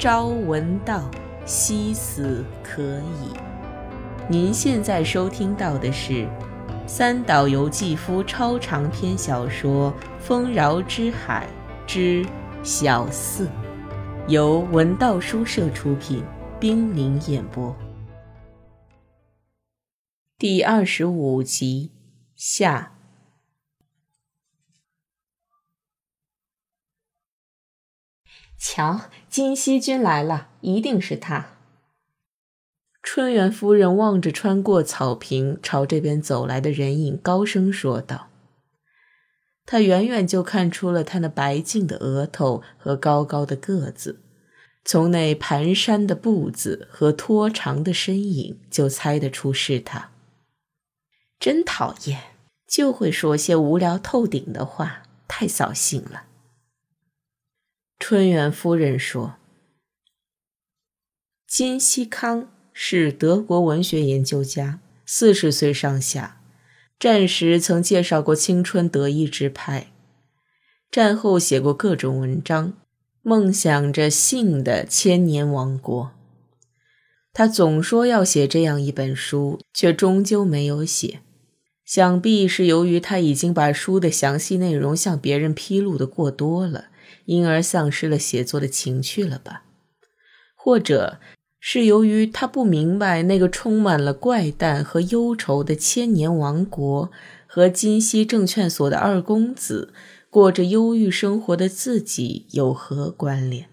朝闻道，夕死可矣。您现在收听到的是三岛由纪夫超长篇小说《丰饶之海之小四》，由文道书社出品，冰凌演播，第二十五集下。瞧，金熙君来了，一定是他。春园夫人望着穿过草坪朝这边走来的人影，高声说道：“她远远就看出了他那白净的额头和高高的个子，从那蹒跚的步子和拖长的身影，就猜得出是他。真讨厌，就会说些无聊透顶的话，太扫兴了。”春元夫人说：“金熙康是德国文学研究家，四十岁上下，战时曾介绍过青春德意志派，战后写过各种文章，梦想着性的千年王国。他总说要写这样一本书，却终究没有写。想必是由于他已经把书的详细内容向别人披露的过多了。”因而丧失了写作的情趣了吧？或者是由于他不明白那个充满了怪诞和忧愁的千年王国和金溪证券所的二公子过着忧郁生活的自己有何关联？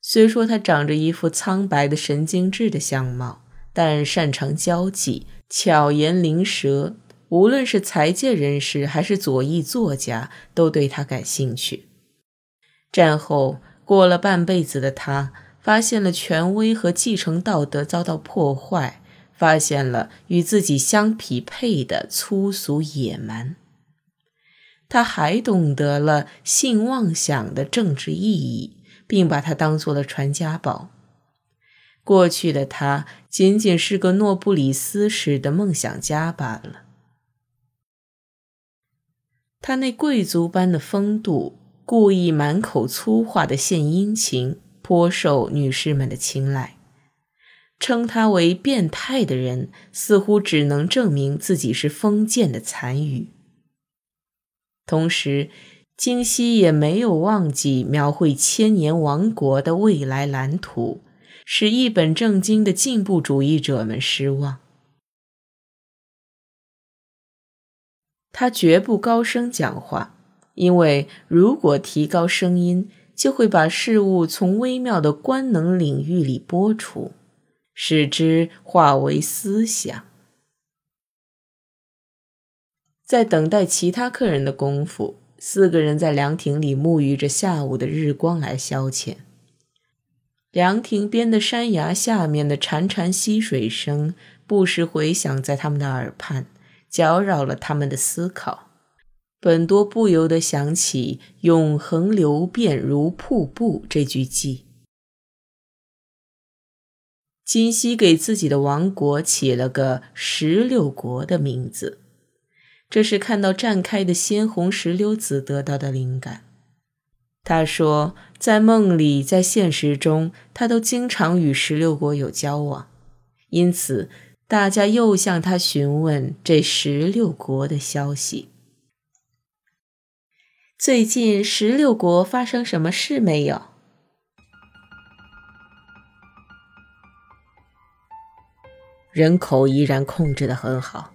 虽说他长着一副苍白的神经质的相貌，但擅长交际，巧言灵舌。无论是财界人士还是左翼作家，都对他感兴趣。战后过了半辈子的他，发现了权威和继承道德遭到破坏，发现了与自己相匹配的粗俗野蛮。他还懂得了性妄想的政治意义，并把它当做了传家宝。过去的他仅仅是个诺布里斯式的梦想家罢了。他那贵族般的风度，故意满口粗话的献殷勤，颇受女士们的青睐。称他为变态的人，似乎只能证明自己是封建的残余。同时，金熙也没有忘记描绘千年王国的未来蓝图，使一本正经的进步主义者们失望。他绝不高声讲话，因为如果提高声音，就会把事物从微妙的官能领域里拨出，使之化为思想。在等待其他客人的功夫，四个人在凉亭里沐浴着下午的日光来消遣。凉亭边的山崖下面的潺潺溪水声，不时回响在他们的耳畔。搅扰了他们的思考，本多不由得想起“永恒流变如瀑布”这句偈。金熙给自己的王国起了个“石榴国”的名字，这是看到绽开的鲜红石榴籽得到的灵感。他说，在梦里，在现实中，他都经常与石榴国有交往，因此。大家又向他询问这十六国的消息。最近十六国发生什么事没有？人口依然控制的很好。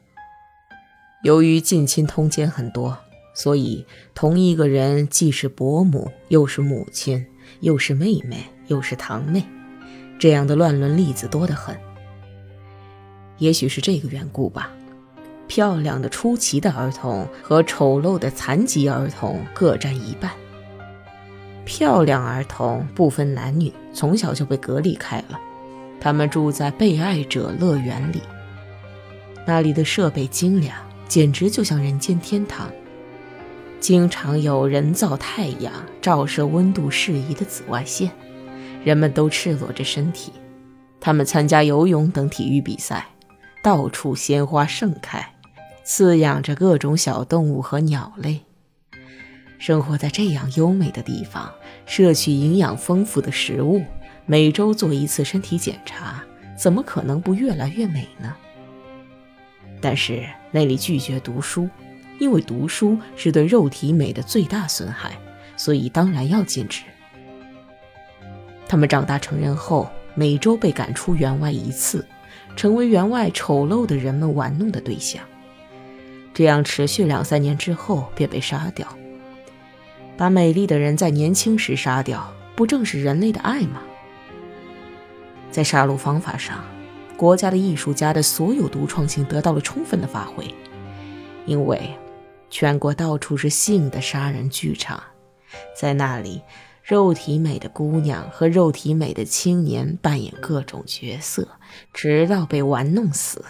由于近亲通奸很多，所以同一个人既是伯母，又是母亲，又是妹妹，又是堂妹，这样的乱伦例子多得很。也许是这个缘故吧，漂亮的出奇的儿童和丑陋的残疾儿童各占一半。漂亮儿童不分男女，从小就被隔离开了，他们住在被爱者乐园里，那里的设备精良，简直就像人间天堂。经常有人造太阳照射温度适宜的紫外线，人们都赤裸着身体，他们参加游泳等体育比赛。到处鲜花盛开，饲养着各种小动物和鸟类。生活在这样优美的地方，摄取营养丰富的食物，每周做一次身体检查，怎么可能不越来越美呢？但是那里拒绝读书，因为读书是对肉体美的最大损害，所以当然要禁止。他们长大成人后，每周被赶出园外一次，成为园外丑陋的人们玩弄的对象。这样持续两三年之后，便被杀掉。把美丽的人在年轻时杀掉，不正是人类的爱吗？在杀戮方法上，国家的艺术家的所有独创性得到了充分的发挥，因为全国到处是性的杀人剧场，在那里，肉体美的姑娘和肉体美的青年扮演各种角色，直到被玩弄死。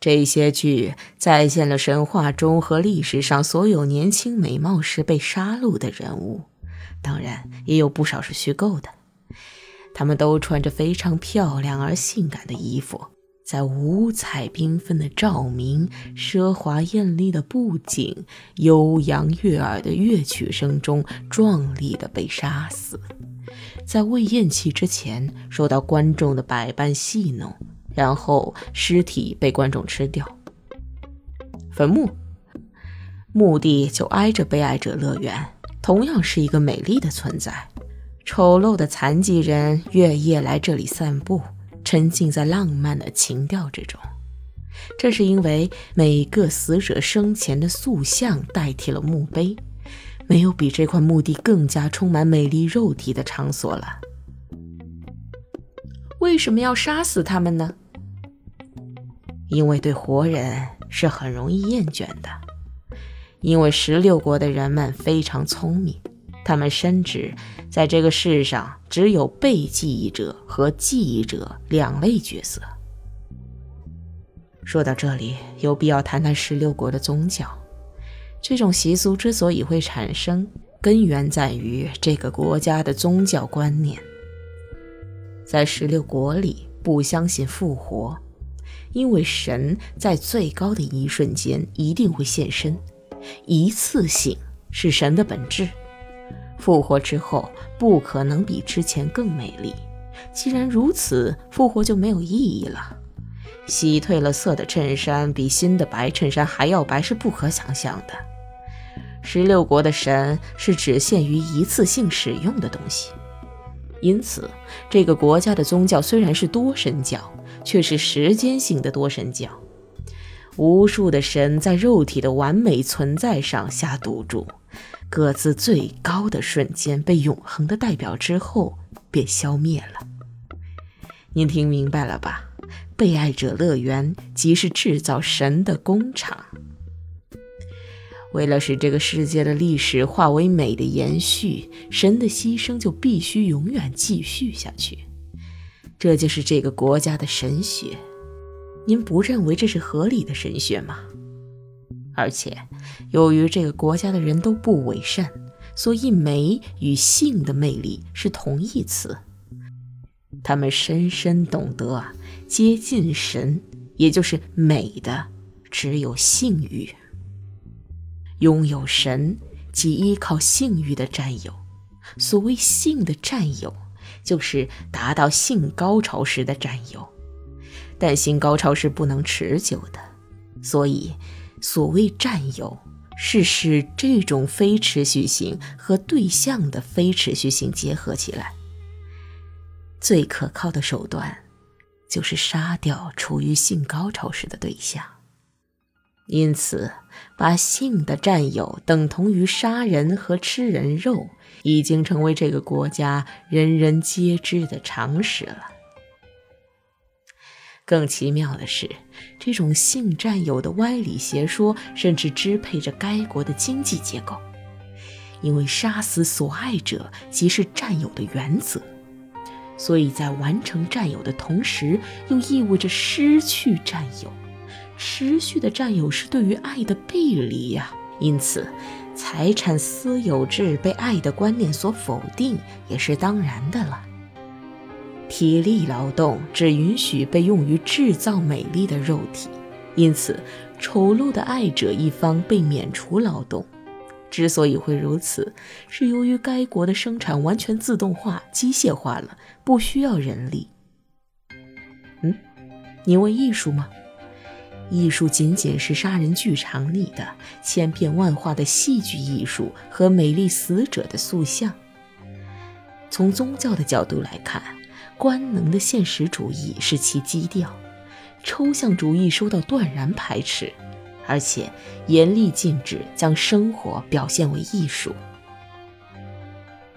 这些剧再现了神话中和历史上所有年轻美貌时被杀戮的人物，当然也有不少是虚构的。他们都穿着非常漂亮而性感的衣服，在五彩缤纷的照明、奢华艳丽的布景、悠扬悦耳的乐曲声中，壮丽的被杀死，在未咽气之前受到观众的百般戏弄。然后尸体被观众吃掉。坟墓，墓地就挨着被爱者乐园，同样是一个美丽的存在。丑陋的残疾人月夜来这里散步，沉浸在浪漫的情调之中。这是因为每个死者生前的塑像代替了墓碑，没有比这块墓地更加充满美丽肉体的场所了。为什么要杀死他们呢？因为对活人是很容易厌倦的，因为十六国的人们非常聪明，他们深知在这个世上只有被记忆者和记忆者两类角色。说到这里，有必要谈谈十六国的宗教。这种习俗之所以会产生，根源在于这个国家的宗教观念。在十六国里，不相信复活。因为神在最高的一瞬间一定会现身，一次性是神的本质。复活之后不可能比之前更美丽。既然如此，复活就没有意义了。洗褪了色的衬衫比新的白衬衫还要白是不可想象的。十六国的神是只限于一次性使用的东西，因此这个国家的宗教虽然是多神教。却是时间性的多神教，无数的神在肉体的完美存在上下赌注，各自最高的瞬间被永恒的代表之后便消灭了。您听明白了吧？被爱者乐园即是制造神的工厂。为了使这个世界的历史化为美的延续，神的牺牲就必须永远继续下去。这就是这个国家的神学，您不认为这是合理的神学吗？而且，由于这个国家的人都不伪善，所以美与性的魅力是同义词。他们深深懂得，接近神，也就是美的，只有性欲。拥有神，即依靠性欲的占有。所谓性的占有。就是达到性高潮时的占有，但性高潮是不能持久的，所以所谓占有是使这种非持续性和对象的非持续性结合起来。最可靠的手段就是杀掉处于性高潮时的对象，因此把性的占有等同于杀人和吃人肉。已经成为这个国家人人皆知的常识了。更奇妙的是，这种性占有的歪理邪说，甚至支配着该国的经济结构。因为杀死所爱者即是占有的原则，所以在完成占有的同时，又意味着失去占有。持续的占有是对于爱的背离呀，因此。财产私有制被爱的观念所否定，也是当然的了。体力劳动只允许被用于制造美丽的肉体，因此丑陋的爱者一方被免除劳动。之所以会如此，是由于该国的生产完全自动化、机械化了，不需要人力。嗯，你问艺术吗？艺术仅仅是杀人剧场里的千变万化的戏剧艺术和美丽死者的塑像。从宗教的角度来看，官能的现实主义是其基调，抽象主义受到断然排斥。而且严厉禁止将生活表现为艺术。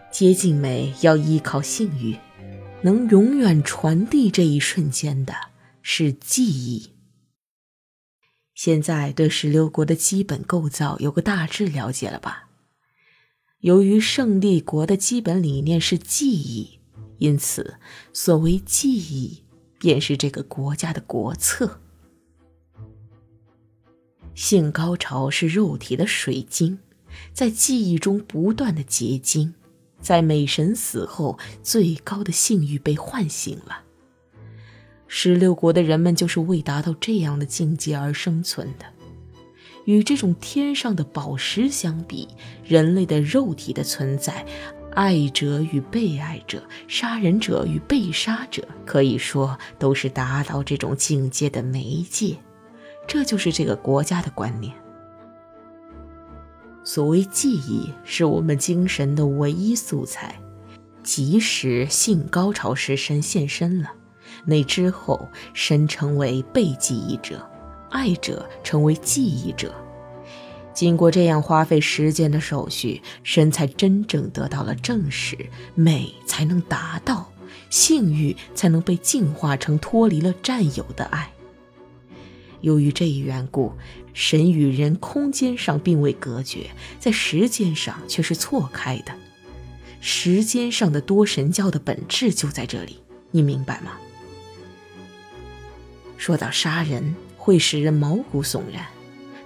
接近美要依靠性欲，能永远传递这一瞬间的是记忆。现在对十六国的基本构造有个大致了解了吧？由于胜利国的基本理念是记忆，因此所谓记忆便是这个国家的国策。性高潮是肉体的水晶，在记忆中不断的结晶，在美神死后，最高的性欲被唤醒了。十六国的人们就是为达到这样的境界而生存的。与这种天上的宝石相比，人类的肉体的存在，爱者与被爱者，杀人者与被杀者，可以说都是达到这种境界的媒介。这就是这个国家的观念。所谓记忆，是我们精神的唯一素材。即使性高潮时身现身了，那之后身成为被记忆者，爱者成为记忆者。经过这样花费时间的手续，神才真正得到了证实，美才能达到，性欲才能被净化成脱离了占有的爱。由于这一缘故，神与人空间上并未隔绝，在时间上却是错开的。时间上的多神教的本质就在这里，你明白吗？说到杀人会使人毛骨悚然，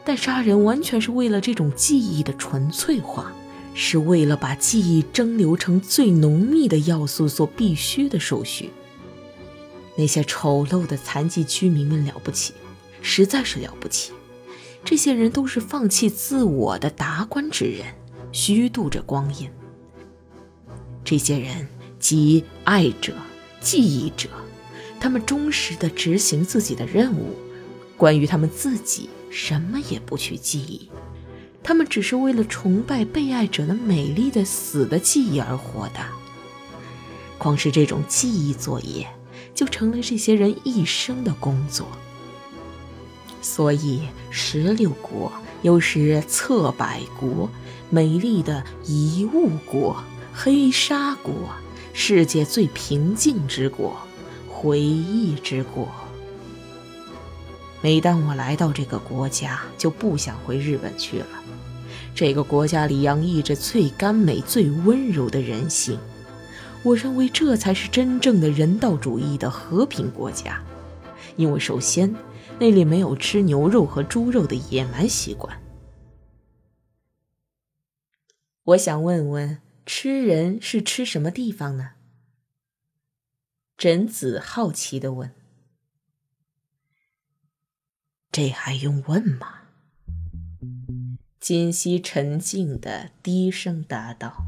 但杀人完全是为了这种记忆的纯粹化，是为了把记忆蒸馏成最浓密的要素所必须的手续。那些丑陋的残疾居民们了不起。实在是了不起，这些人都是放弃自我的达官之人，虚度着光阴。这些人即爱者、记忆者，他们忠实地执行自己的任务，关于他们自己什么也不去记忆，他们只是为了崇拜被爱者的美丽的死的记忆而活的。光是这种记忆作业，就成了这些人一生的工作。所以，十六国又是侧百国，美丽的遗物国、黑沙国，世界最平静之国、回忆之国。每当我来到这个国家，就不想回日本去了。这个国家里洋溢着最甘美、最温柔的人性，我认为这才是真正的人道主义的和平国家。因为首先，那里没有吃牛肉和猪肉的野蛮习惯。我想问问，吃人是吃什么地方呢？贞子好奇的问：“这还用问吗？”金熙沉静的低声答道：“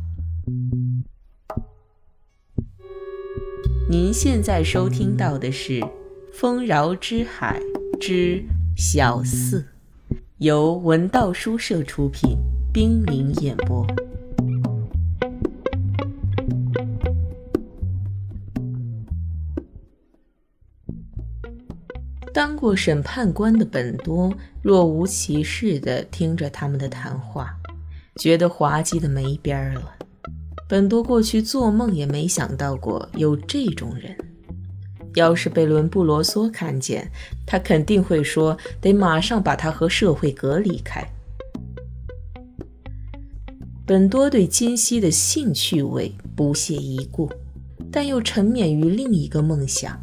您现在收听到的是《丰饶之海》。”之小四，由文道书社出品，冰凌演播。当过审判官的本多若无其事的听着他们的谈话，觉得滑稽的没边儿了。本多过去做梦也没想到过有这种人。要是被伦布罗梭看见，他肯定会说：“得马上把他和社会隔离开。”本多对金熙的性趣味不屑一顾，但又沉湎于另一个梦想：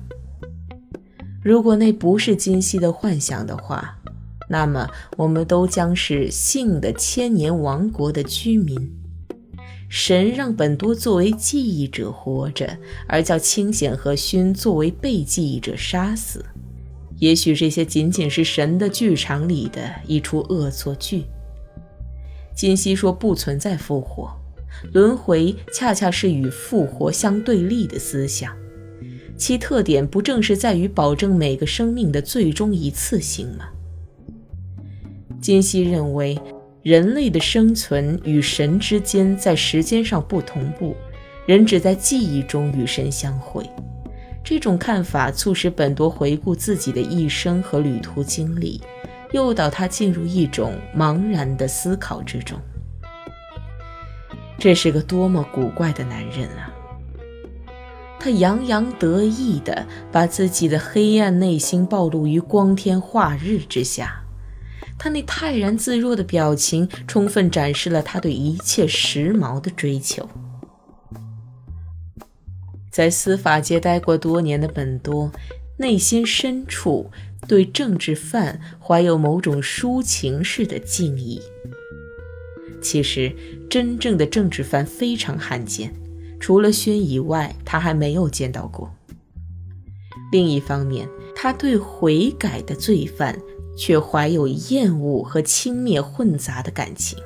如果那不是金熙的幻想的话，那么我们都将是性的千年王国的居民。神让本多作为记忆者活着，而叫清显和勋作为被记忆者杀死。也许这些仅仅是神的剧场里的一出恶作剧。金熙说不存在复活，轮回恰恰是与复活相对立的思想，其特点不正是在于保证每个生命的最终一次性吗？金熙认为，人类的生存与神之间在时间上不同步，人只在记忆中与神相会。这种看法促使本多回顾自己的一生和旅途经历。诱导他进入一种茫然的思考之中。这是个多么古怪的男人啊！他洋洋得意地把自己的黑暗内心暴露于光天化日之下，他那泰然自若的表情充分展示了他对一切时髦的追求。在司法界待过多年的本多，内心深处。对政治犯怀有某种抒情式的敬意。其实，真正的政治犯非常罕见，除了轩以外，他还没有见到过。另一方面，他对悔改的罪犯却怀有厌恶和轻蔑混杂的感情。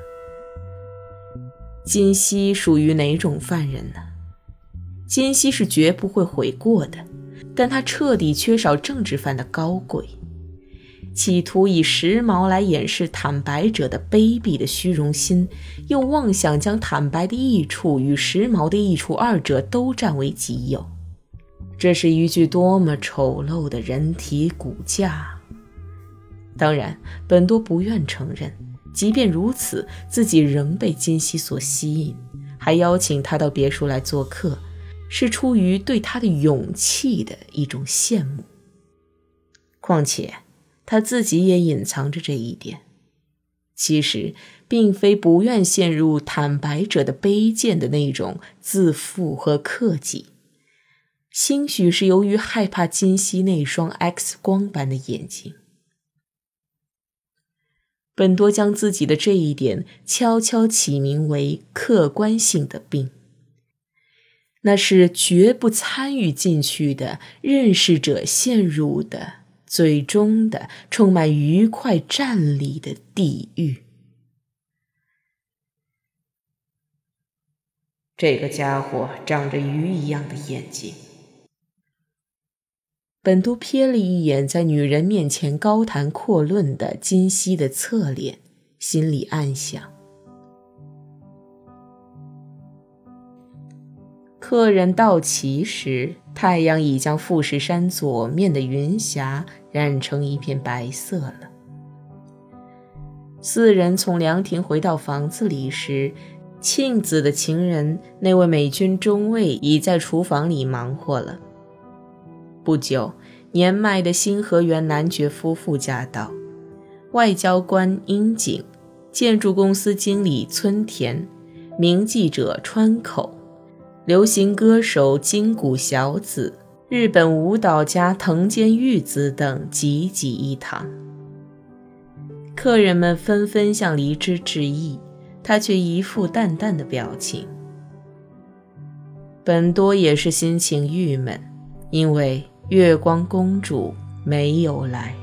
金熙属于哪种犯人呢？金熙是绝不会悔过的。但他彻底缺少政治犯的高贵，企图以时髦来掩饰坦白者的卑鄙的虚荣心，又妄想将坦白的益处与时髦的益处二者都占为己有。这是一具多么丑陋的人体骨架！当然，本多不愿承认，即便如此，自己仍被金熙所吸引，还邀请他到别墅来做客。是出于对他的勇气的一种羡慕。况且他自己也隐藏着这一点，其实并非不愿陷入坦白者的卑贱的那种自负和克己，兴许是由于害怕金熙那双 X 光般的眼睛。本多将自己的这一点悄悄起名为客观性的病。那是绝不参与进去的认识者陷入的最终的充满愉快站立的地狱。这个家伙长着鱼一样的眼睛。本都瞥了一眼在女人面前高谈阔论的金熙的侧脸，心里暗想。客人到齐时，太阳已将富士山左面的云霞染成一片白色了。四人从凉亭回到房子里时，庆子的情人那位美军中尉已在厨房里忙活了。不久，年迈的新河原男爵夫妇驾到，外交官樱井，建筑公司经理村田，名记者川口。流行歌手金谷小子、日本舞蹈家藤间裕子等济济一堂。客人们纷纷向梨枝致意，他却一副淡淡的表情。本多也是心情郁闷，因为月光公主没有来。